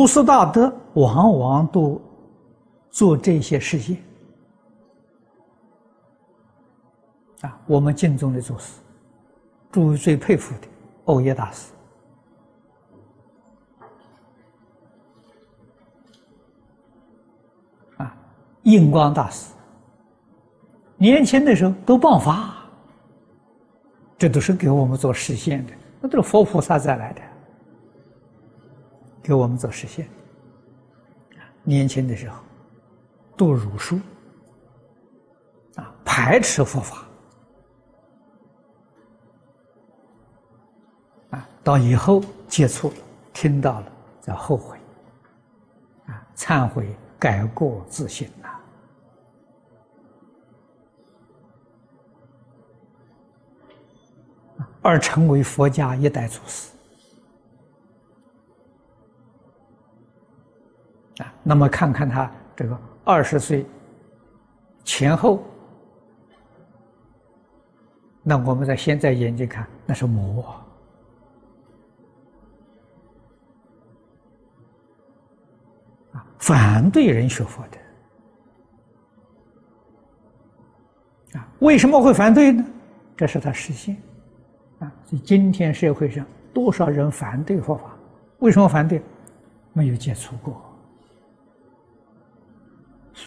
祖师大德往往都做这些事情啊，我们敬重的祖师，诸位最佩服的欧耶大师啊，印光大师，年轻的时候都爆发，这都是给我们做实现的，那都是佛菩萨再来的。给我们做实现。年轻的时候，读儒书，啊，排斥佛法，啊，到以后接触了，听到了，再后悔，啊，忏悔，改过自新呐，而成为佛家一代祖师。那么看看他这个二十岁前后，那我们在现在眼睛看，那是魔啊，反对人学佛的啊，为什么会反对呢？这是他实现啊，所以今天社会上多少人反对佛法？为什么反对？没有接触过。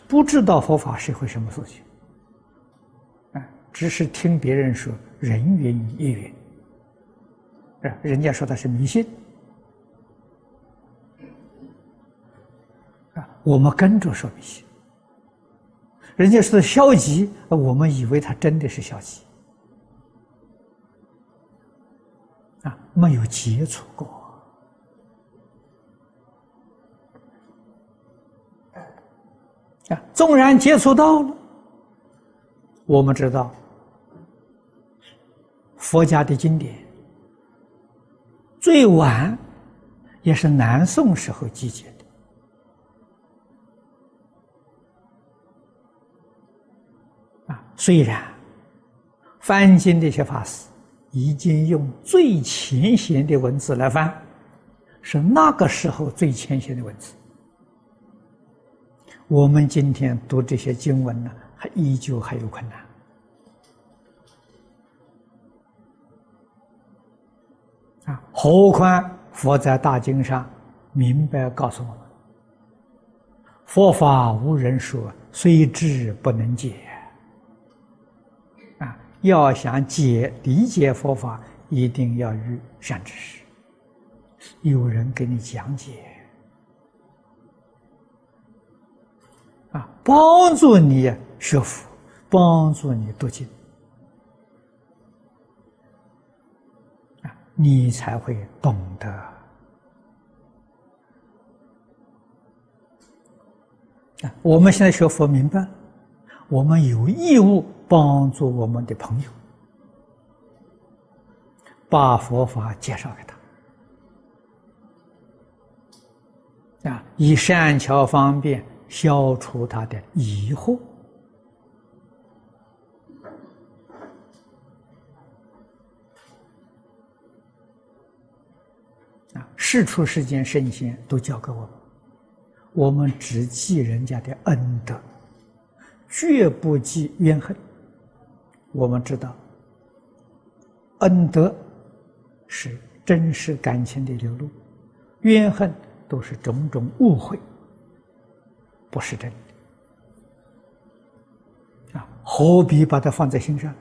不知道佛法是回什么事情，啊，只是听别人说人云亦云，啊，人家说他是迷信，啊，我们跟着说迷信，人家说消极，我们以为他真的是消极，啊，没有接触过。纵然接触到了，我们知道佛家的经典最晚也是南宋时候集结的。啊，虽然翻经的一些法师已经用最浅显的文字来翻，是那个时候最浅显的文字。我们今天读这些经文呢，还依旧还有困难啊！何况佛在大经上明白告诉我们：佛法无人说，虽知不能解。啊，要想解理解佛法，一定要遇善知识，有人给你讲解。啊，帮助你学佛，帮助你读经，啊，你才会懂得。啊，我们现在学佛明白，我们有义务帮助我们的朋友，把佛法介绍给他，啊，以善巧方便。消除他的疑惑啊！世出世间圣贤都教给我们，我们只记人家的恩德，绝不记怨恨。我们知道，恩德是真实感情的流露，怨恨都是种种误会。不是真的啊！何必把它放在心上？